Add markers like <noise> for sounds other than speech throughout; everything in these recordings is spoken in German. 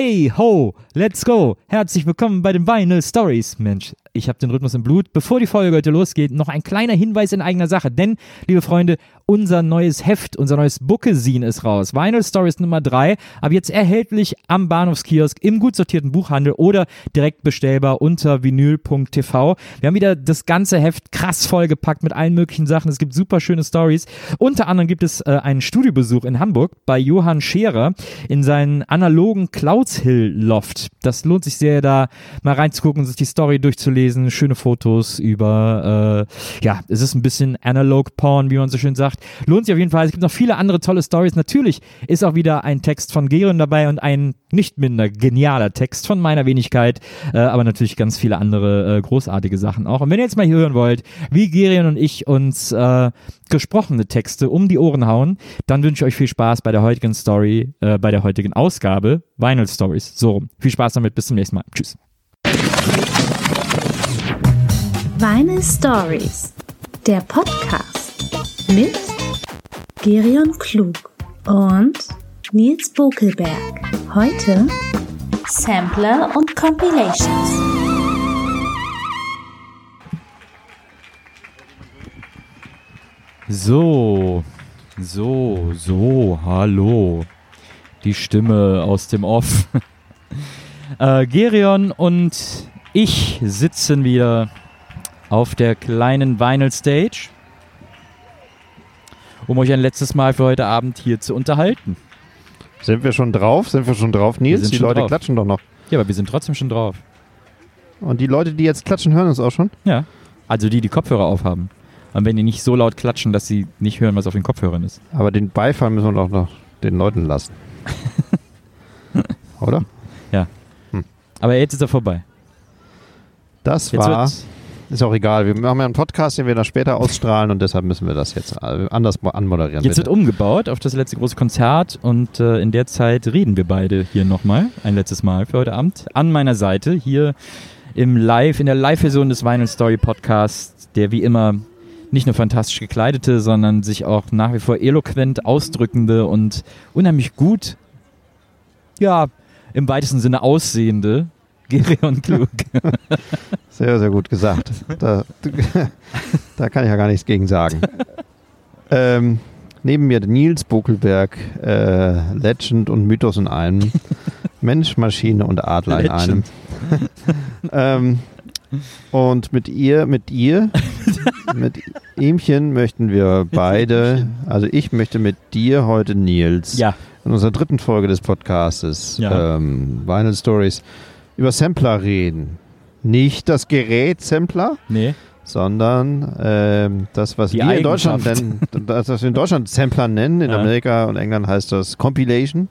Hey ho, let's go. Herzlich willkommen bei den Vinyl Stories. Mensch, ich habe den Rhythmus im Blut. Bevor die Folge heute losgeht, noch ein kleiner Hinweis in eigener Sache. Denn, liebe Freunde, unser neues Heft, unser neues Bookesin ist raus. Vinyl Stories Nummer 3, aber jetzt erhältlich am Bahnhofskiosk im gut sortierten Buchhandel oder direkt bestellbar unter vinyl.tv. Wir haben wieder das ganze Heft krass vollgepackt mit allen möglichen Sachen. Es gibt super schöne Stories. Unter anderem gibt es äh, einen Studiobesuch in Hamburg bei Johann Scherer in seinen analogen Clouds Hill Loft. Das lohnt sich sehr, da mal reinzugucken und sich die Story durchzulesen. Schöne Fotos über, äh, ja, es ist ein bisschen Analog Porn, wie man so schön sagt. Lohnt sich auf jeden Fall. Es gibt noch viele andere tolle Stories. Natürlich ist auch wieder ein Text von Geron dabei und ein nicht minder genialer Text von meiner Wenigkeit, äh, aber natürlich ganz viele andere äh, großartige Sachen auch. Und wenn ihr jetzt mal hier hören wollt, wie Gerion und ich uns äh, gesprochene Texte um die Ohren hauen, dann wünsche ich euch viel Spaß bei der heutigen Story, äh, bei der heutigen Ausgabe Vinyl Stories. So rum. Viel Spaß damit, bis zum nächsten Mal. Tschüss. Vinyl Stories, der Podcast mit Gerion Klug und Nils Bokelberg. Heute Sampler und Compilations. So, so, so, hallo. Die Stimme aus dem Off. <laughs> äh, Gerion und ich sitzen wieder auf der kleinen Vinyl Stage, um euch ein letztes Mal für heute Abend hier zu unterhalten. Sind wir schon drauf? Sind wir schon drauf, Nils? sind Die Leute drauf. klatschen doch noch. Ja, aber wir sind trotzdem schon drauf. Und die Leute, die jetzt klatschen, hören uns auch schon. Ja. Also die, die Kopfhörer aufhaben. Und wenn die nicht so laut klatschen, dass sie nicht hören, was auf den Kopfhörern ist. Aber den Beifall müssen wir doch noch den Leuten lassen. <laughs> Oder? Aber jetzt ist er vorbei. Das Jetzt war. Ist auch egal. Wir haben ja einen Podcast, den wir dann später ausstrahlen und deshalb müssen wir das jetzt anders mo- anmoderieren. Jetzt wird bitte. umgebaut auf das letzte große Konzert und äh, in der Zeit reden wir beide hier nochmal, ein letztes Mal für heute Abend, an meiner Seite hier im Live, in der Live-Version des Vinyl Story Podcasts, der wie immer nicht nur fantastisch gekleidete, sondern sich auch nach wie vor eloquent ausdrückende und unheimlich gut, ja, im weitesten Sinne aussehende Gerion Klug. <laughs> Sehr, sehr gut gesagt. Da, da kann ich ja gar nichts gegen sagen. ähm, neben mir Nils Bokelberg, äh, Legend und Mythos in einem. Mensch, Maschine und Adler in einem. <laughs> ähm, und mit ihr, mit ihr, mit ihmchen möchten wir beide, also ich möchte mit dir heute, Nils, ja, in unserer dritten Folge des Podcastes Ja. ähm, Vinyl Stories über Sampler reden. Nicht das Gerät Sampler, nee, sondern ähm, das, was Die wir in Deutschland nennen, das, was wir in Deutschland Sampler nennen. In Ja. Amerika und England heißt das Compilation.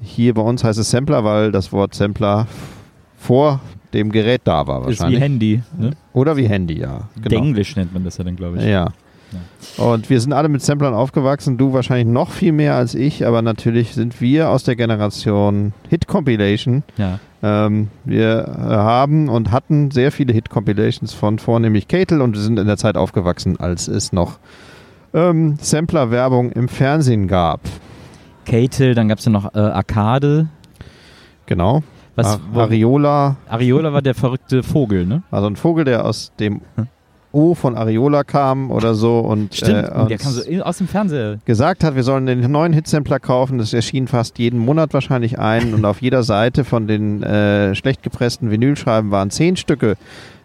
Hier bei uns heißt es Sampler, weil das Wort Sampler vor dem Gerät da war ist wie wahrscheinlich. Handy. Ne? Oder wie Handy, ja. Genau. Denglisch nennt man das ja dann, glaube ich. Ja. Und wir sind alle mit Samplern aufgewachsen, du wahrscheinlich noch viel mehr als ich, aber natürlich sind wir aus der Generation Hit Compilation. Ja. Ähm, wir äh, haben und hatten sehr viele Hit Compilations von vornehmlich Ketel und wir sind in der Zeit aufgewachsen, als es noch ähm, Sampler-Werbung im Fernsehen gab. Catel, dann gab es ja noch äh, Arcade. Genau. Was, Ar Ariola, Ariola war der verrückte Vogel, ne? also ein Vogel, der aus dem O von Ariola kam oder so und, Stimmt, äh, der kam so aus dem Fernseher. gesagt hat, wir sollen den neuen Hitsampler kaufen. Das erschien fast jeden Monat wahrscheinlich ein und auf jeder Seite von den äh, schlecht gepressten Vinylscheiben waren zehn Stücke.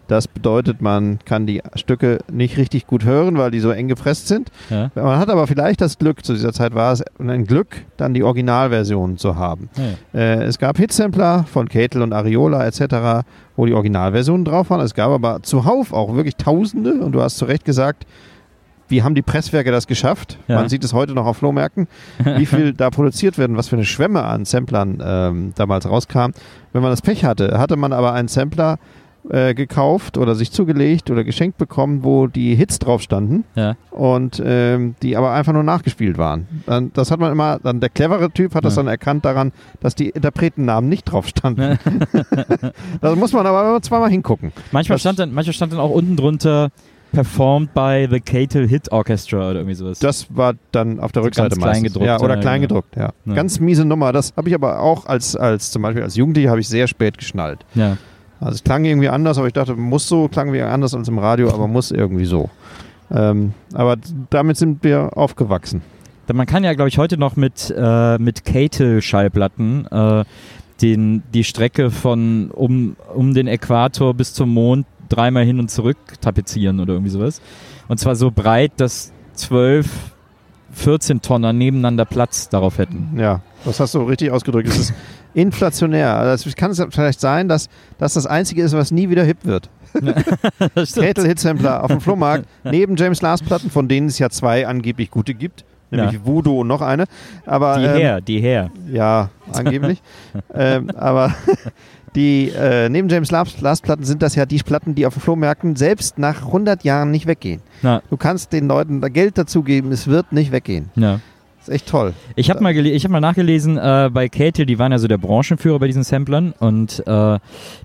Das bedeutet, man kann die Stücke nicht richtig gut hören, weil die so eng gepresst sind. Ja. Man hat aber vielleicht das Glück, zu dieser Zeit war es ein Glück, dann die Originalversion zu haben. Ja. Äh, es gab Hitsampler von Ketel und Ariola etc., wo die Originalversionen drauf waren. Es gab aber zuhauf auch wirklich Tausende und du hast zu Recht gesagt, wie haben die Presswerke das geschafft? Ja. Man sieht es heute noch auf Flohmärkten, wie <laughs> viel da produziert werden, was für eine Schwemme an Samplern ähm, damals rauskam. Wenn man das Pech hatte, hatte man aber einen Sampler äh, gekauft oder sich zugelegt oder geschenkt bekommen, wo die Hits drauf standen Ja. und ähm, die aber einfach nur nachgespielt waren. Dann, das hat man immer, dann der clevere Typ hat das Ja. dann erkannt daran, dass die Interpretennamen nicht drauf standen. <laughs> da muss man aber immer zweimal hingucken. Manchmal Das- stand, dann, manchmal stand dann auch unten drunter performed by the Cato Hit Orchestra oder irgendwie sowas. Das war dann auf der So Rückseite ganz meistens. kleingedruckt, ja, oder ja, kleingedruckt, ja. Ja. Ganz miese Nummer. Das habe ich aber auch als, als zum Beispiel als Jugendlicher habe ich sehr spät geschnallt. ja. Also es klang irgendwie anders, aber ich dachte, muss so, klang wie anders als im Radio, aber muss irgendwie so. Ähm, aber damit sind wir aufgewachsen. Denn Man kann ja, glaube ich, heute noch mit, äh, mit Cato-Schallplatten äh, den, die Strecke von um, um den Äquator bis zum Mond dreimal hin und zurück tapezieren oder irgendwie sowas. Und zwar so breit, dass 12, 14 Tonner nebeneinander Platz darauf hätten. Ja, das hast du richtig ausgedrückt. Es ist <laughs> inflationär. Also es kann es vielleicht sein, dass das das Einzige ist, was nie wieder hip wird. <laughs> Das stimmt. Catel Hit Sampler auf dem Flohmarkt, neben James Last Platten, von denen es ja zwei angeblich gute gibt. Nämlich Ja. Voodoo und noch eine. Aber, Die ähm, her, die her. Ja, angeblich. <laughs> ähm, aber die äh, neben James Last, Last Platten sind das ja die Platten, die auf den Flohmärkten selbst nach 100 Jahren nicht weggehen. Na, Du kannst den Leuten da Geld dazugeben, es wird nicht weggehen. ja. Ist echt toll. Ich habe mal, ich hab mal nachgelesen, äh, bei Cato, die waren ja so der Branchenführer bei diesen Samplern und äh,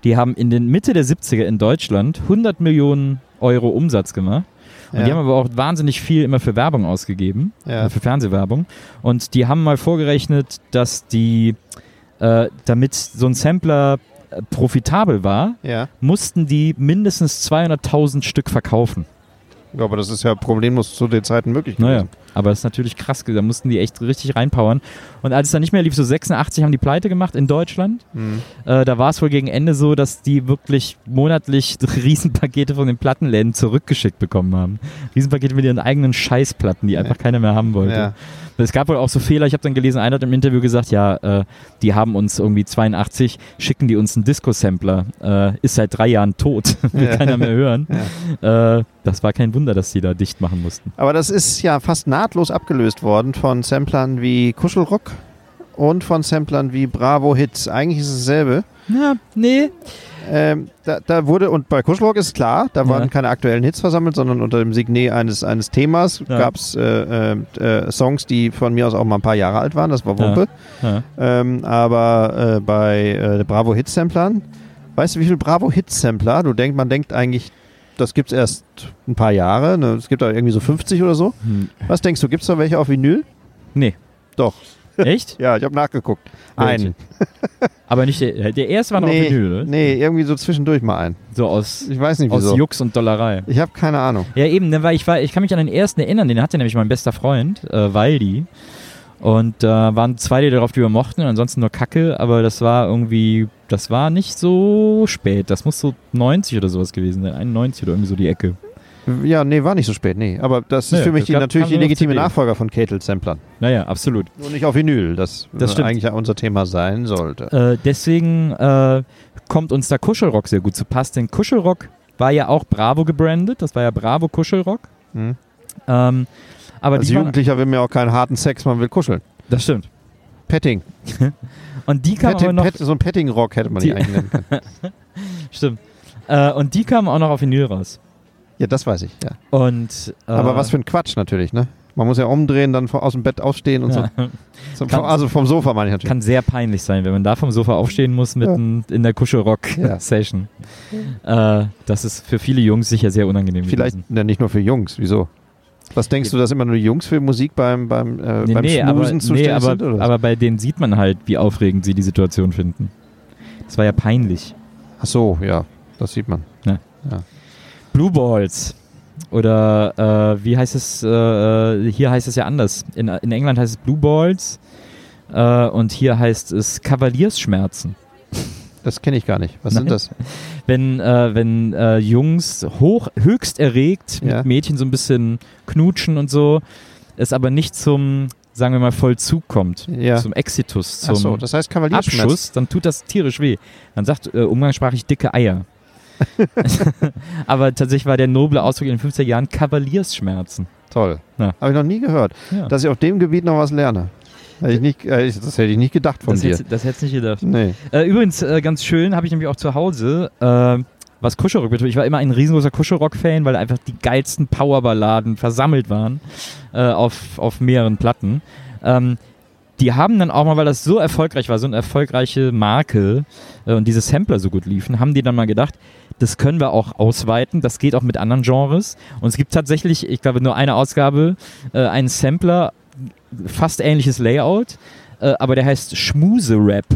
die haben in den Mitte der 70er in Deutschland 100 Millionen Euro Umsatz gemacht. Und Ja. die haben aber auch wahnsinnig viel immer für Werbung ausgegeben, Ja. äh, für Fernsehwerbung. Und die haben mal vorgerechnet, dass die, äh, damit so ein Sampler äh, profitabel war, Ja. mussten die mindestens 200.000 Stück verkaufen. Ja, aber das ist ja problemlos zu den Zeiten möglich Naja, gewesen. Aber das ist natürlich krass, da mussten die echt richtig reinpowern. Und als es dann nicht mehr lief, so 86 haben die Pleite gemacht in Deutschland. Mhm. Äh, da war es wohl gegen Ende so, dass die wirklich monatlich <laughs> Riesenpakete von den Plattenläden zurückgeschickt bekommen haben. Riesenpakete mit ihren eigenen Scheißplatten, die einfach keiner mehr haben wollte. Ja. Es gab wohl auch so Fehler, ich habe dann gelesen, einer hat im Interview gesagt, ja, äh, die haben uns irgendwie 82, schicken die uns einen Disco-Sampler, äh, ist seit drei Jahren tot, <laughs> will Ja. keiner mehr hören. <laughs> Äh, das war kein Wunder, dass die da dicht machen mussten. Aber das ist ja fast nahtlos abgelöst worden von Samplern wie Kuschelrock und von Samplern wie Bravo Hits. Eigentlich ist es dasselbe. Ja, nee, Ähm, da, da wurde, und bei Kuschelrock ist klar, da Ja. waren keine aktuellen Hits versammelt, sondern unter dem Signet eines, eines Themas Ja. gab es äh, äh, äh, Songs, die von mir aus auch mal ein paar Jahre alt waren, das war Wumpe. Ja. Ähm, aber äh, bei äh, Bravo Hit Samplern, weißt du, wie viel Bravo Hit Sampler? Du denkst, man denkt eigentlich, das gibt es erst ein paar Jahre, ne? es gibt da irgendwie so 50 oder so. Hm. Was denkst du, gibt es da welche auf Vinyl? Nee. Doch. Echt? <laughs> Ja, ich habe nachgeguckt. Einen. <laughs> Aber nicht der, der erste war noch nee, auf Vinyl, oder? nee, irgendwie so zwischendurch mal einen. So aus, Ich weiß nicht aus wieso. Jux und Dollerei. Ich habe keine Ahnung. Ja, eben, ne, weil ich, war, ich kann mich an den ersten erinnern, den hatte nämlich mein bester Freund, äh, Waldi. Und da äh, waren zwei, die darauf, die wir mochten, ansonsten nur Kacke, aber das war irgendwie, das war nicht so spät. Das muss so 90 oder sowas gewesen sein, 91 oder irgendwie so die Ecke. Ja, nee, war nicht so spät, nee. Aber das ist Nee, für mich das die, gab- natürlich die legitime. Nachfolger von Ketel Samplern. Naja, absolut. Nur nicht auf Vinyl, das, Das stimmt. eigentlich ja unser Thema sein sollte. Äh, deswegen äh, kommt uns da Kuschelrock sehr gut zu Pass, denn Kuschelrock war ja auch Bravo gebrandet, das war ja Bravo Kuschelrock. Hm? Ähm, aber Als Jugendlicher will ja auch keinen harten Sex, man will kuscheln. das stimmt. Petting. <laughs> Und die kamen aber Petting noch, Pet, so ein Petting-Rock hätte man Die- eigentlich nennen können. <laughs> stimmt. Äh, und die kamen auch noch auf Vinyl raus. Ja, das weiß ich, ja. Und, äh, Aber was für ein Quatsch natürlich, ne? Man muss ja umdrehen, dann aus dem Bett aufstehen und ja, <laughs> so. Kann- Also vom Sofa meine ich natürlich. kann sehr peinlich sein, wenn man da vom Sofa aufstehen muss mitten in der Ja. Kuschelrock-Session. Äh, das ist für viele Jungs sicher sehr unangenehm Vielleicht gewesen. ja, nicht nur für Jungs, wieso? Was denkst du, dass immer nur Jungs für Musik beim, beim, äh, Nee, beim nee, aber, Schmusen nee zuständig aber, sind? Oder? was? aber bei denen sieht man halt, wie aufregend sie die Situation finden. Das war ja peinlich. Ach so, ja, das sieht man. Blue Balls. Oder äh, wie heißt es? Äh, hier heißt es ja anders. In, in England heißt es Blue Balls. Äh, und hier heißt es Kavaliersschmerzen. Das kenne ich gar nicht. Was sind Nein. das? <laughs> Wenn, äh, wenn äh, Jungs hoch, höchst erregt mit Ja. Mädchen so ein bisschen knutschen und so, es aber nicht zum, sagen wir mal, Vollzug kommt. Ja. Zum Exitus, zum so, das heißt. Abschuss, dann tut das tierisch weh. Man sagt äh, umgangssprachlich dicke Eier. <laughs> <laughs> Aber tatsächlich war der noble Ausdruck in den 50er Jahren Kavaliersschmerzen. Toll. Ja. Habe ich noch nie gehört, dass ich auf dem Gebiet noch was lerne. Hätte ich nicht, äh, ich- das hätte ich nicht gedacht von das, dir. hättest, das hättest du nicht gedacht. Nee. Äh, übrigens, äh, ganz schön, habe ich nämlich auch zu Hause, äh, was Kuschelrock betrifft. Ich war immer ein riesengroßer Kuschelrock-Fan, weil einfach die geilsten Powerballaden versammelt waren äh, auf, auf mehreren Platten. Ähm, die haben dann auch mal, weil das so erfolgreich war, so eine erfolgreiche Marke äh, und diese Sampler so gut liefen, haben die dann mal gedacht, das können wir auch ausweiten, das geht auch mit anderen Genres. Und es gibt tatsächlich, ich glaube, nur eine Ausgabe, einen Sampler, fast ähnliches Layout, äh, aber der heißt Schmuse-Rap.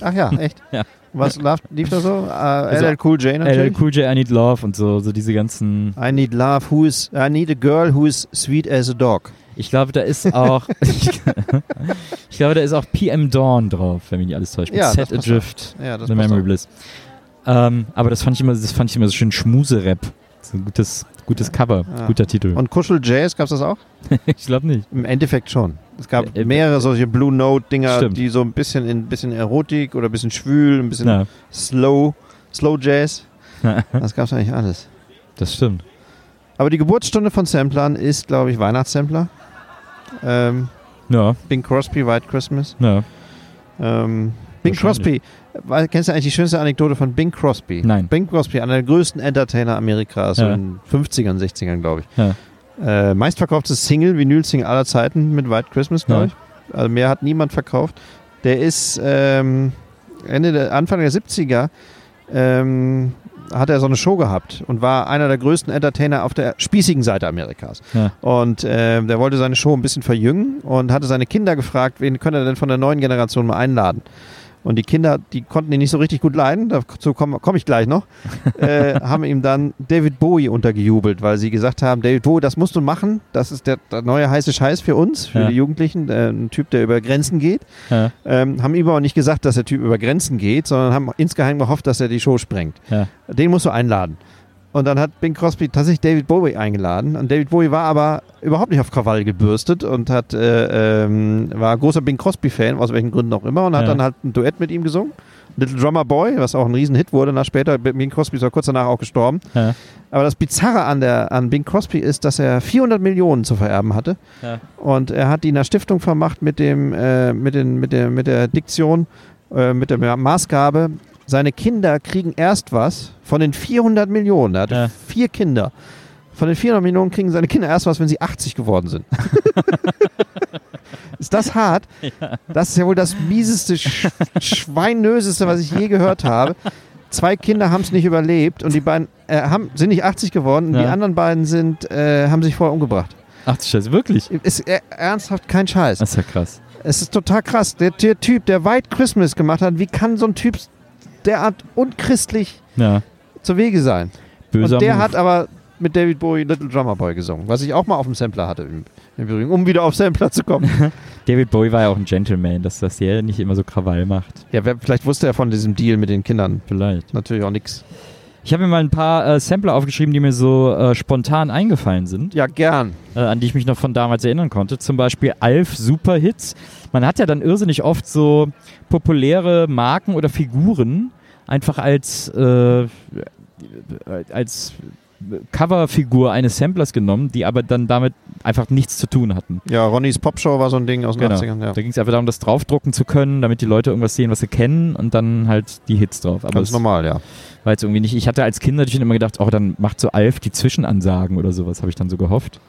Ach ja, echt? <laughs> Ja. Was lief, lief da so? Uh, Also, LL Cool J LL natürlich. Cool J, I Need Love und so, so diese ganzen. I need love, who is, I need a girl who is sweet as a dog. Ich glaube, da ist auch. <laughs> <laughs> ich glaube, da ist auch PM Dawn drauf, wenn mich nicht alles täuscht. Ja, Set Adrift, Ja, The Memory auch. Bliss. Ähm, aber das fand ich immer, das fand ich immer so schön Schmuse-Rap. So ein gutes, gutes Cover, Ja. guter Titel. Und Kuschel Jazz gab es das auch? <laughs> ich glaube nicht. Im Endeffekt schon. Es gab Äh, äh, mehrere solche Blue Note-Dinger, die so ein bisschen in ein bisschen Erotik oder ein bisschen schwül, ein bisschen Ja, Slow, Slow Jazz. <laughs> Das gab es eigentlich alles. das stimmt. Aber die Geburtsstunde von Samplern ist, glaube ich, Weihnachtssampler. Ähm, Ja, Bing Crosby, White Christmas. ja. Ähm, Bing. Crosby, kennst du eigentlich die schönste Anekdote von Bing Crosby? Nein. Bing Crosby, einer der größten Entertainer Amerikas, Ja. in 50ern, 60ern, glaube ich. Ja. Äh, meistverkauftes Single, Vinyl-Single aller Zeiten mit White Christmas, glaube Ja. ich. Also mehr hat niemand verkauft. Der ist ähm, Ende der, Anfang der 70er ähm, hat er so eine Show gehabt und war einer der größten Entertainer auf der spießigen Seite Amerikas. Ja. Und ähm, der wollte seine Show ein bisschen verjüngen und hatte seine Kinder gefragt, wen könnte er denn von der neuen Generation mal einladen. Und die Kinder, die konnten ihn nicht so richtig gut leiden, dazu komme komm ich gleich noch, <laughs> äh, haben ihm dann David Bowie untergejubelt, weil sie gesagt haben, David Bowie, das musst du machen, das ist der, der neue heiße Scheiß für uns, für Ja. die Jugendlichen, äh, ein Typ, der über Grenzen geht. Ja, Ähm, haben ihm aber nicht gesagt, dass der Typ über Grenzen geht, sondern haben insgeheim gehofft, dass er die Show sprengt. ja. Den musst du einladen. Und dann hat Bing Crosby tatsächlich David Bowie eingeladen. Und David Bowie war aber überhaupt nicht auf Krawall gebürstet und hat, äh, ähm, war großer Bing Crosby-Fan, aus welchen Gründen auch immer, und hat Ja. dann halt ein Duett mit ihm gesungen. Little Drummer Boy, was auch ein Riesenhit wurde. Nach später, Bing Crosby ist ja kurz danach auch gestorben. Ja. Aber das Bizarre an, der, an Bing Crosby ist, dass er 400 Millionen zu vererben hatte. Ja. Und er hat die einer Stiftung vermacht mit, dem, äh, mit, den, mit, der, mit der Diktion, äh, mit der Maßgabe, seine Kinder kriegen erst was von den 400 Millionen. Er hatte Ja. vier Kinder. Von den 400 Millionen kriegen seine Kinder erst was, wenn sie 80 geworden sind. <laughs> ist das hart? Das ist ja wohl das mieseste, sch schweinöseste, was ich je gehört habe. Zwei Kinder haben es nicht überlebt und die beiden äh, haben, sind nicht 80 geworden und Ja. die anderen beiden sind, äh, haben sich vorher umgebracht. Ach du Scheiße, wirklich? Ist äh, ernsthaft kein Scheiß. Das ist ja krass. Es ist total krass. Der, der Typ, der White Christmas gemacht hat, wie kann so ein Typ derart unchristlich Ja. zu Wege sein? Böser und der Move. hat aber mit David Bowie Little Drummer Boy gesungen, was ich auch mal auf dem Sampler hatte, im, im Übrigen, um wieder auf Sampler zu kommen. <laughs> David Bowie war ja auch ein Gentleman, dass das der nicht immer so Krawall macht. ja, wer, vielleicht wusste er von diesem Deal mit den Kindern Vielleicht. natürlich auch nichts. Ich habe mir mal ein paar äh, Sampler aufgeschrieben, die mir so äh, spontan eingefallen sind, Ja, gern. äh, an die ich mich noch von damals erinnern konnte. Zum Beispiel Alf Superhits. Man hat ja dann irrsinnig oft so populäre Marken oder Figuren einfach als, äh, als Coverfigur eines Samplers genommen, die aber dann damit einfach nichts zu tun hatten. Ja, Ronnys Popshow war so ein Ding aus den Genau. 80ern. Ja. Da ging es einfach darum, das draufdrucken zu können, damit die Leute irgendwas sehen, was sie kennen und dann halt die Hits drauf. Aber Ganz normal, ja. war jetzt irgendwie nicht. Ich hatte als Kind natürlich immer gedacht, oh, dann macht so Alf die Zwischenansagen oder sowas, habe ich dann so gehofft.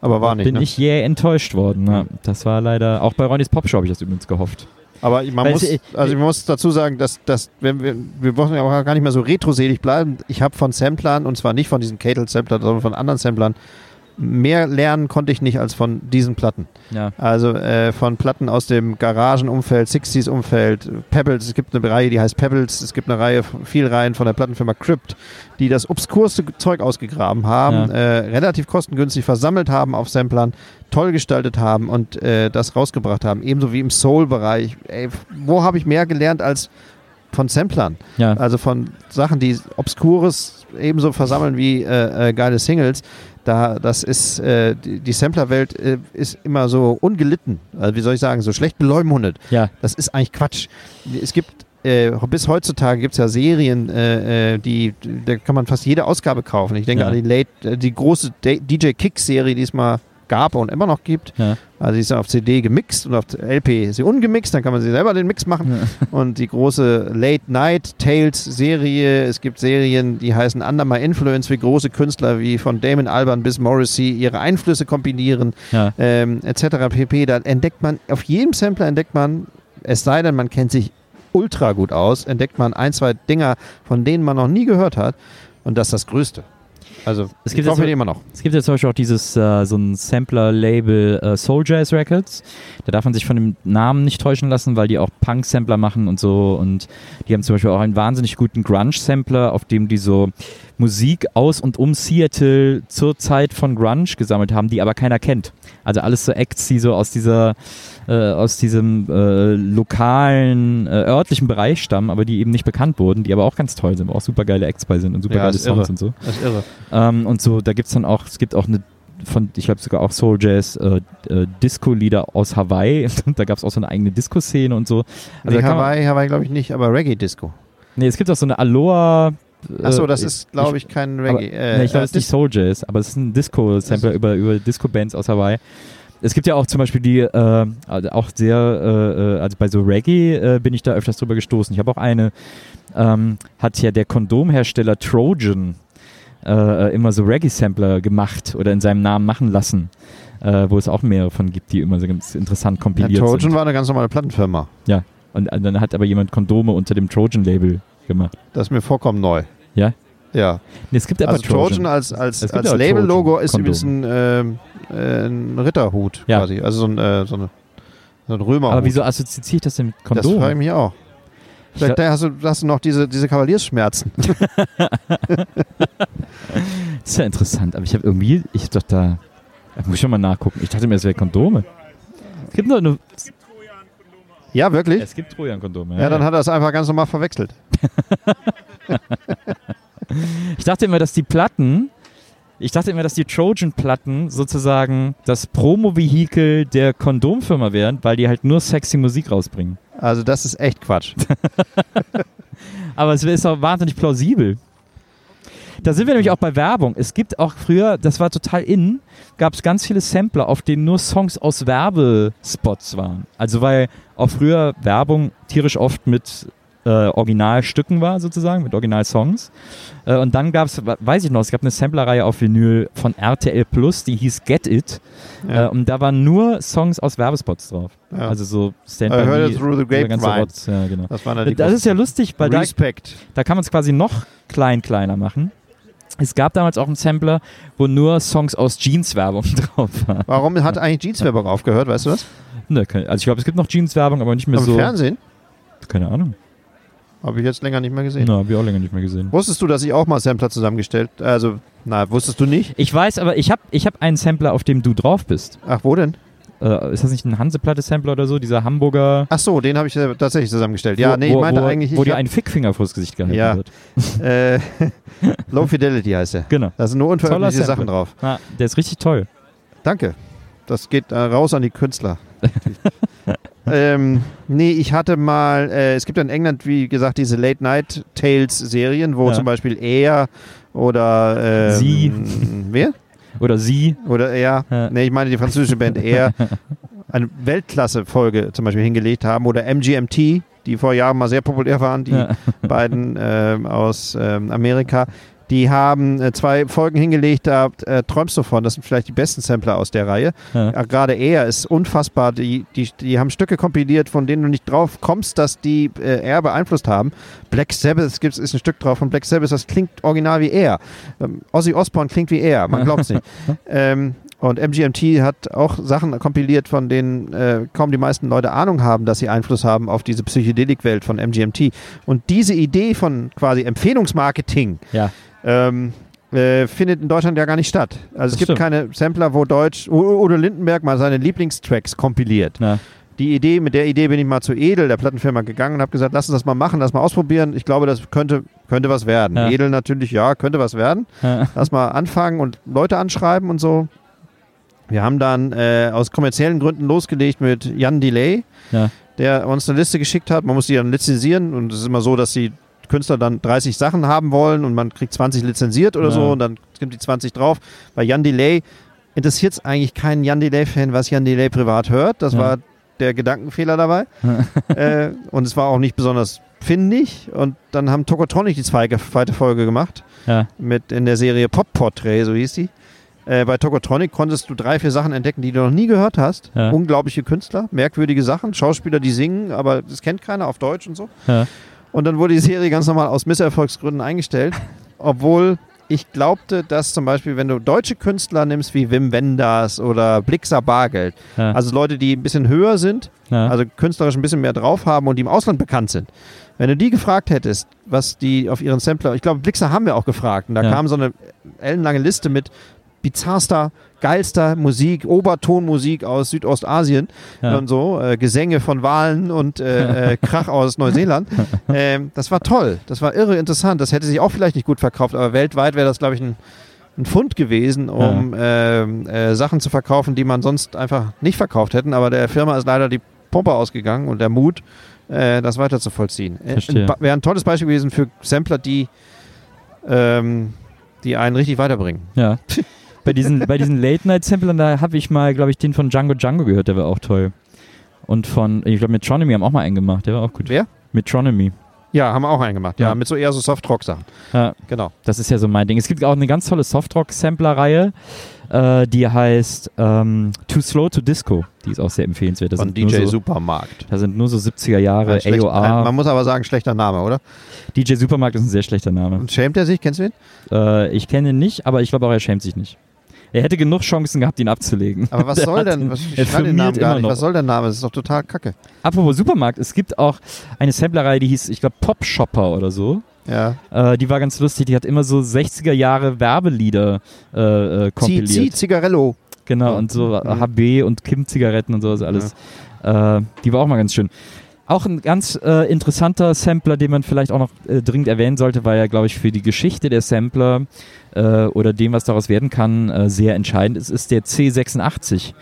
Aber war nicht. Bin ne? ich jäh enttäuscht worden. Ja. Das war leider, auch bei Ronnys Popshow habe ich das übrigens gehofft. Aber man Weil muss, sie- also ich muss dazu sagen, dass, dass wenn wir, wir wollen ja auch gar nicht mehr so retroselig bleiben. Ich habe von Samplern, und zwar nicht von diesen Catel-Samplern, sondern von anderen Samplern, mehr lernen konnte ich nicht als von diesen Platten. Ja. Also äh, von Platten aus dem Garagenumfeld, 60s-Umfeld, Pebbles, es gibt eine Reihe, die heißt Pebbles, es gibt eine Reihe, viele Reihen von der Plattenfirma Crypt, die das obskurste Zeug ausgegraben haben, Ja. äh, relativ kostengünstig versammelt haben auf Samplern, toll gestaltet haben und äh, das rausgebracht haben. Ebenso wie im Soul-Bereich. Wo habe ich mehr gelernt als von Samplern? Ja. Also von Sachen, die Obskures ebenso versammeln wie äh, äh, geile Singles. Da, das ist, äh, die, die Samplerwelt äh, ist immer so ungelitten. Also wie soll ich sagen, so schlecht beleumundet. ja. Das ist eigentlich Quatsch. Es gibt, äh, bis heutzutage gibt es ja Serien, äh, äh, die, da kann man fast jede Ausgabe kaufen. Ich denke Ja. an die Late, äh, die große DJ Kicks Serie, die es mal gab und immer noch gibt. Ja. Also sie ist auf CD gemixt und auf LP ist sie ungemixt, dann kann man sie selber den Mix machen. Und die große Late Night Tales Serie, es gibt Serien, die heißen Under My Influence, wie große Künstler wie von Damon Albarn bis Morrissey ihre Einflüsse kombinieren, Ja. ähm, etc. pp. Da entdeckt man, auf jedem Sampler entdeckt man, es sei denn, man kennt sich ultra gut aus, entdeckt man ein, zwei Dinger, von denen man noch nie gehört hat. Und das ist das Größte. Also, Es gibt jetzt- immer noch. Es gibt ja zum Beispiel auch dieses, äh, so ein Sampler-Label äh, Soul Jazz Records. Da darf man sich von dem Namen nicht täuschen lassen, weil die auch Punk-Sampler machen und so. Und die haben zum Beispiel auch einen wahnsinnig guten Grunge-Sampler, auf dem die so Musik aus und um Seattle zur Zeit von Grunge gesammelt haben, die aber keiner kennt. Also alles so Acts, die so aus dieser äh, aus diesem äh, lokalen, äh, örtlichen Bereich stammen, aber die eben nicht bekannt wurden, die aber auch ganz toll sind, wo auch super geile Acts bei sind und super Ja, geile Songs irre. und so. Das ist irre. Ähm, und so, da gibt es dann auch, es gibt auch eine von, ich glaube sogar auch Soul Jazz, äh, äh, Disco-Lieder aus Hawaii. <laughs> da gab es auch so eine eigene Disco-Szene und so. nee, kann man- Hawaii, Hawaii glaube ich nicht, aber Reggae-Disco. Nee, es gibt auch so eine Aloha. Achso, äh, das ist, glaube ich, kein aber- Reggae. äh, nee, ich glaube, äh, es ist nicht Soul Jazz, aber es ist ein Disco-Sampler über, über Disco-Bands aus Hawaii. Es gibt ja auch zum Beispiel die, äh, also auch sehr, äh, äh, also bei so Reggae äh, bin ich da öfters drüber gestoßen. Ich habe auch eine, ähm, hat ja der Kondomhersteller Trojan äh, immer so Reggae-Sampler gemacht oder in seinem Namen machen lassen, äh, wo es auch mehrere von gibt, die immer so ganz interessant ja, kompiliert Trojan sind. war eine ganz normale Plattenfirma. Und äh, dann hat aber jemand Kondome unter dem Trojan-Label gemacht. Das ist mir vollkommen neu. Ja? Ja. Nee, es gibt aber Also Trojan als, Es als, gibt als Label-Logo Trojan ist übrigens ein, ähm, äh, ein Ritterhut Ja. quasi. Also so ein, äh, so eine, so ein Römerhut. aber wieso assoziiere ich das denn mit Das Kondom? frage ich mich auch. Ich Vielleicht glaub- hast, du, hast du noch diese, diese Kavaliersschmerzen. Das <laughs> <laughs> ist ja interessant, aber ich habe irgendwie, ich hab doch da, da muss ich schon mal nachgucken. Ich dachte mir, es wäre Kondome. Es gibt nur eine, ja, wirklich? es gibt Trojan-Kondome. Ja, dann hat er es einfach ganz normal verwechselt. <laughs> Ich dachte immer, dass die Platten, ich dachte immer, dass die Trojan-Platten sozusagen das Promo-Vehikel der Kondomfirma wären, weil die halt nur sexy Musik rausbringen. Also das ist echt Quatsch. <laughs> Aber es ist auch wahnsinnig plausibel. Da sind wir nämlich auch bei Werbung. Es gibt auch früher, das war total in, gab es ganz viele Sampler, auf denen nur Songs aus Werbespots waren. Also weil auch früher Werbung tierisch oft mit äh, Originalstücken war, sozusagen, mit Originalsongs. Äh, und dann gab es, weiß ich noch, es gab eine Samplerreihe auf Vinyl von RTL Plus, die hieß Get It. Ja. Äh, und da waren nur Songs aus Werbespots drauf. Ja. Also so Stand I heard it through the grapevine. Ja, genau. Das war dann die Das ist ja lustig, weil da, Respekt. da kann man es quasi noch klein, kleiner machen. Es gab damals auch einen Sampler, wo nur Songs aus Jeans-Werbung <laughs> drauf waren. Warum hat eigentlich Jeans-Werbung aufgehört, weißt du das? Ne, also ich glaube, es gibt noch Jeans-Werbung, aber nicht mehr Am so. Fernsehen? Keine Ahnung. Habe ich jetzt länger nicht mehr gesehen. Na, habe ich auch länger nicht mehr gesehen. Wusstest du, dass ich auch mal Sampler zusammengestellt Also, na, wusstest du nicht? Ich weiß, aber ich habe ich hab einen Sampler, auf dem du drauf bist. Ach, wo denn? Äh, ist das nicht ein Hanseplatte-Sampler oder so? Dieser Hamburger. Ach so, den habe ich äh, tatsächlich zusammengestellt. Ja, wo, nee, ich meinte wo, eigentlich, Wo dir ein Fickfinger vors Gesicht gehalten Ja. wird. <laughs> äh, <laughs> Low Fidelity heißt er. Genau. Da sind nur unveröffentlichte Sachen drauf. Ah, der ist richtig toll. Danke. Das geht äh, raus an die Künstler. <laughs> ähm, nee, ich hatte mal, äh, es gibt in England, wie gesagt, diese Late Night Tales Serien, wo Ja. zum Beispiel er oder ähm, Sie. Wer? Oder sie. Oder er, Ja. nee, ich meine die französische Band er, <laughs> eine Weltklasse-Folge zum Beispiel hingelegt haben. Oder MGMT, die vor Jahren mal sehr populär waren, die Ja. beiden ähm, aus ähm, Amerika. Die haben äh, zwei Folgen hingelegt, da äh, träumst du von. Das sind vielleicht die besten Sampler aus der Reihe. Ja. Ja, Gerade er ist unfassbar. Die, die, die haben Stücke kompiliert, von denen du nicht drauf kommst, dass die äh, er beeinflusst haben. Black Sabbath gibt's, ist ein Stück drauf von Black Sabbath, das klingt original wie er. Ähm, Ozzy Osbourne klingt wie er, man glaubt es nicht. <laughs> ähm, und MGMT hat auch Sachen kompiliert, von denen äh, kaum die meisten Leute Ahnung haben, dass sie Einfluss haben auf diese Psychedelik-Welt von MGMT. Und diese Idee von quasi Empfehlungsmarketing Ja. Ähm, äh, findet in Deutschland ja gar nicht statt. Also es Das gibt stimmt. keine Sampler, wo Deutsch Udo Lindenberg mal seine Lieblingstracks kompiliert. Na, Die Idee, mit der Idee bin ich mal zu Edel, der Plattenfirma, gegangen und habe gesagt, lass uns das mal machen, lass mal ausprobieren. Ich glaube, das könnte, könnte was werden. Ja. Edel natürlich, ja, könnte was werden. ja. Lass mal anfangen und Leute anschreiben und so. Wir haben dann äh, aus kommerziellen Gründen losgelegt mit Jan Delay, Ja. der uns eine Liste geschickt hat. Man muss die dann lizenzieren und es ist immer so, dass die Künstler dann 30 Sachen haben wollen und man kriegt 20 lizenziert oder Ja. so und dann gibt die 20 drauf. Bei Jan Delay interessiert es eigentlich keinen Jan Delay-Fan, was Jan Delay privat hört. Das Ja. war der Gedankenfehler dabei. <laughs> äh, und es war auch nicht besonders findig. Und dann haben Tokotronic die zweite, zweite Folge gemacht Ja. mit in der Serie Pop Portrait, so hieß die. Äh, bei Tokotronic konntest du drei, vier Sachen entdecken, die du noch nie gehört hast. Ja. Unglaubliche Künstler, merkwürdige Sachen, Schauspieler, die singen, aber das kennt keiner auf Deutsch und so. Ja. Und dann wurde die Serie ganz normal aus Misserfolgsgründen eingestellt, <laughs> obwohl ich glaubte, dass zum Beispiel, wenn du deutsche Künstler nimmst wie Wim Wenders oder Blixer Bargeld, Ja. also Leute, die ein bisschen höher sind, ja. also künstlerisch ein bisschen mehr drauf haben und die im Ausland bekannt sind. Wenn du die gefragt hättest, was die auf ihren Sampler, ich glaube, Blixer haben wir auch gefragt, und da Ja. kam so eine ellenlange Liste mit bizarrster, geilster Musik, Obertonmusik aus Südostasien Ja. und so, äh, Gesänge von Walen und äh, äh, <laughs> Krach aus Neuseeland. ähm, das war toll, das war irre interessant. Das hätte sich auch vielleicht nicht gut verkauft, aber weltweit wäre das, glaube ich, ein, ein Fund gewesen, um ähm, äh, Sachen zu verkaufen, die man sonst einfach nicht verkauft hätten. Aber der Firma ist leider die Pumpe ausgegangen und der Mut, äh, das weiter zu vollziehen. Äh, Wäre ein tolles Beispiel gewesen für Sampler, die, ähm, die einen richtig weiterbringen. Ja. <laughs> bei diesen, bei diesen <laughs> Late-Night-Samplern, da habe ich mal, glaube ich, den von Django Django gehört, der war auch toll. Und von, ich glaube, Metronomy haben auch mal einen gemacht, der war auch gut. Wer? Metronomy. Ja, haben wir auch einen gemacht. Ja, Ja. mit so eher so Soft-Rock-Sachen. Ja, Genau. das ist ja so mein Ding. Es gibt auch eine ganz tolle Softrock-Sampler-Reihe, äh, die heißt ähm, Too Slow to Disco. Die ist auch sehr empfehlenswert. Das Von DJ so, Supermarkt. Da sind nur so 70er Jahre Ein AOR. ein, man muss aber sagen, schlechter Name, oder? DJ Supermarkt ist ein sehr schlechter Name. Und schämt er sich? Kennst du ihn? Äh, ich kenne ihn nicht, aber ich glaube auch, er schämt sich nicht. Er hätte genug Chancen gehabt, ihn abzulegen. Aber was <laughs> Der soll denn? Was, ich den Namen gar nicht. noch. Was soll der Name? Das ist doch total kacke. Apropos Supermarkt, es gibt auch eine Samplerreihe, die hieß, ich glaube, Pop Shopper oder so. Ja. Äh, die war ganz lustig, die hat immer so 60er Jahre Werbelieder äh, äh, kompiliert. zieh, Zigarello. Genau, und so Mhm. HB und Kim-Zigaretten und sowas alles. Äh, die war auch mal ganz schön. Auch ein ganz äh, interessanter Sampler, den man vielleicht auch noch äh, dringend erwähnen sollte, weil er, glaube ich, für die Geschichte der Sampler äh, oder dem, was daraus werden kann, äh, sehr entscheidend ist, ist der C86.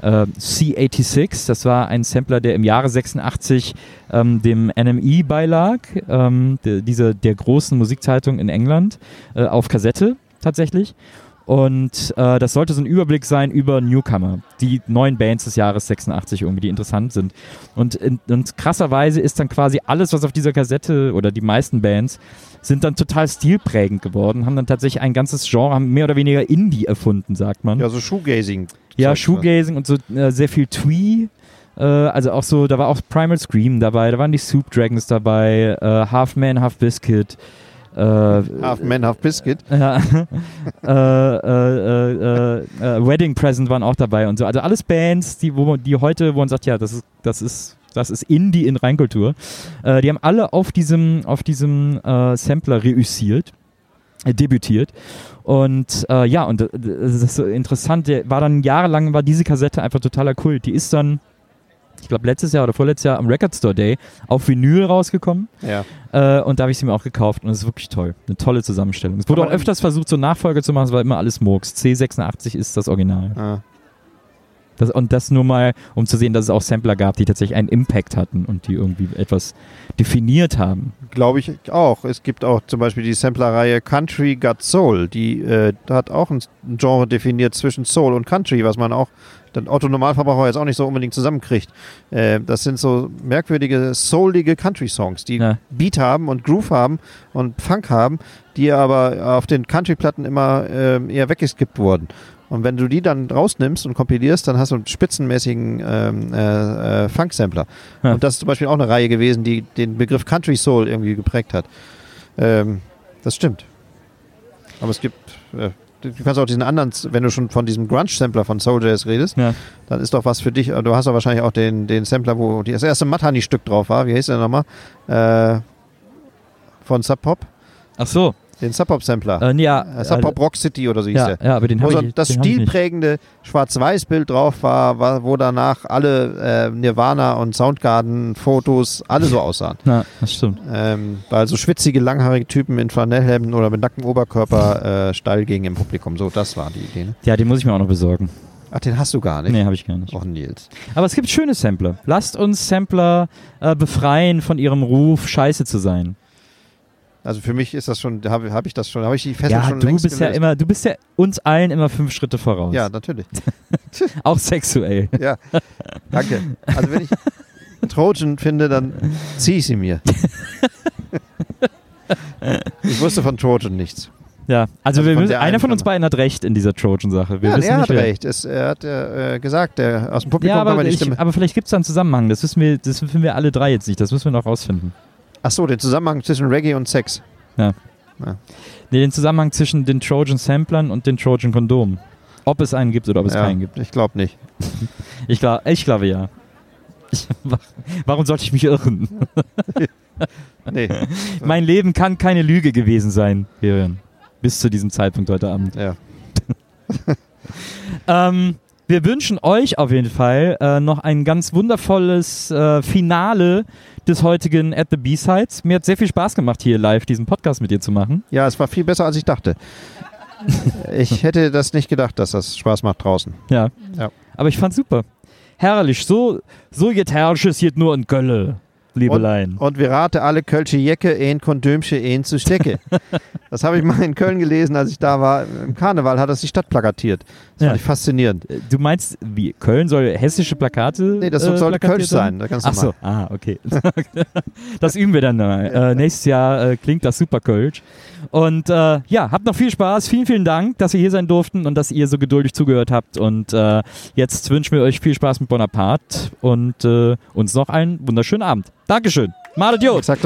Äh, C86, das war ein Sampler, der im Jahre 86 ähm, dem NME beilag, ähm, de, diese, der großen Musikzeitung in England, äh, auf Kassette tatsächlich. Und äh, das sollte so ein Überblick sein über Newcomer, die neuen Bands des Jahres 86 irgendwie, die interessant sind. Und, in, und krasserweise ist dann quasi alles, was auf dieser Kassette oder die meisten Bands sind dann total stilprägend geworden, haben dann tatsächlich ein ganzes Genre, haben mehr oder weniger Indie erfunden, sagt man. Ja, so Shoegazing. Ja, Shoegazing und so äh, sehr viel Twee. Äh, also auch so, da war auch Primal Scream dabei, da waren die Soup Dragons dabei, äh, Half Man, Half Biscuit. Äh, Half Man, Half Biscuit. <laughs> ja, äh, äh, äh, äh, Wedding Present waren auch dabei und so. Also alles Bands, die, wo man, die heute, wo man sagt, ja, das ist, das ist, das ist Indie in Reinkultur. Äh, die haben alle auf diesem, auf diesem äh, Sampler reüssiert, äh, debütiert. Und äh, ja, und äh, das ist so interessant, der war dann jahrelang, war diese Kassette einfach totaler Kult. Die ist dann, ich glaube, letztes Jahr oder vorletztes Jahr am Record Store Day auf Vinyl rausgekommen. Ja. Äh, und da habe ich sie mir auch gekauft und es ist wirklich toll. Eine tolle Zusammenstellung. Es wurde Aber auch öfters versucht, so Nachfolge zu machen, es war immer alles Murks. C86 ist das Original. Ah. Das, und das nur mal, um zu sehen, dass es auch Sampler gab, die tatsächlich einen Impact hatten und die irgendwie etwas definiert haben. Glaube ich auch. Es gibt auch zum Beispiel die Samplerreihe Country Got Soul. Die äh, hat auch ein Genre definiert zwischen Soul und Country, was man auch, den Otto Normalverbraucher jetzt auch nicht so unbedingt zusammenkriegt. Äh, das sind so merkwürdige, soulige Country-Songs, die Ja. Beat haben und Groove haben und Funk haben, die aber auf den Country-Platten immer ähm, eher weggeskippt wurden. Und wenn du die dann rausnimmst und kompilierst, dann hast du einen spitzenmäßigen ähm, äh, äh, Funk-Sampler. Ja. Und das ist zum Beispiel auch eine Reihe gewesen, die den Begriff Country Soul irgendwie geprägt hat. Ähm, das stimmt. Aber es gibt, äh, du kannst auch diesen anderen, wenn du schon von diesem Grunge-Sampler von Soul Jazz redest, Ja. dann ist doch was für dich. Du hast doch wahrscheinlich auch den, den Sampler, wo das erste Matani-Stück drauf war. Wie heißt der nochmal? Äh, von Sub Pop? Ach so. Den Sub Pop-Sampler. Äh, ja, Äh, Sub Pop Rock City oder so hieß ja, der. ja, aber den Wo habe so ich das den stilprägende Schwarz-Weiß-Bild drauf war, war, wo danach alle äh, Nirvana und Soundgarden-Fotos alle so aussahen. <laughs> Ja, das stimmt. Ähm, weil so schwitzige, langhaarige Typen in Flanellhemden oder mit nacktem Oberkörper äh, steil gingen im Publikum. So, das war die Idee. Ne? Ja, den muss ich mir auch noch besorgen. Ach, den hast du gar nicht. Nee, habe ich gar nicht. Och, Nils. Aber es gibt schöne Sampler. Lasst uns Sampler äh, befreien von ihrem Ruf, scheiße zu sein. Also für mich ist das schon, habe hab ich das schon, habe ich die Fessel Ja, schon du längst bist ja gelöst. immer, du bist ja uns allen immer fünf Schritte voraus. Ja, natürlich. <laughs> <laughs> Auch sexuell. Ja, danke. Also wenn ich Trojan finde, dann ziehe ich sie mir. <laughs> ich wusste von Trojan nichts. Ja, also, Also wir müssen, einer von uns beiden hat recht in dieser Trojan-Sache. Ja, er nicht, hat recht. Es, er hat äh, gesagt, der, aus dem Publikum Ja, kam aber, die ich, Stimme. aber vielleicht gibt es da einen Zusammenhang. Das wissen, wir, das wissen wir alle drei jetzt nicht. Das müssen wir noch rausfinden. Ach so, den Zusammenhang zwischen Reggae und Sex. Nee, den Zusammenhang zwischen den Trojan-Samplern und den Trojan-Kondomen. Ob es einen gibt oder ob es ja, keinen gibt. Ich glaube nicht. <laughs> Ich, glaub, ich glaube ja. Ich, <laughs> warum sollte ich mich irren? <laughs> Nee. mein Leben kann keine Lüge gewesen sein, Björn. Bis zu diesem Zeitpunkt heute Abend. Ja. Ähm, wir wünschen euch auf jeden Fall äh, noch ein ganz wundervolles äh, Finale des heutigen At the B-Sides. Mir hat sehr viel Spaß gemacht, hier live diesen Podcast mit dir zu machen. ja, es war viel besser, als ich dachte. <laughs> Ich hätte das nicht gedacht, dass das Spaß macht draußen. Ja. Ja. Aber ich fand's super. Herrlich. So, so jetzt herrlich es jetzt nur in Gölle, Liebelein. Und wir rate alle Kölsche Jecke, ein Kondömsche, ein zu Stecke. <laughs> das habe ich mal in Köln gelesen, als ich da war. Im Karneval hat das die Stadt plakatiert. Das Ja. fand ich faszinierend. Äh, Du meinst, wie Köln soll hessische Plakate? Nee, das äh, soll plakatiert Kölsch sein. Ganz Ach so, ah, okay. <laughs> das üben wir dann mal. Äh, nächstes Jahr äh, klingt das super Kölsch. Und äh, ja, habt noch viel Spaß. Vielen, vielen Dank, dass ihr hier sein durften und dass ihr so geduldig zugehört habt. Und äh, jetzt wünschen wir euch viel Spaß mit Bonaparte und äh, uns noch einen wunderschönen Abend. Dankeschön. Malet Jod. Exakt.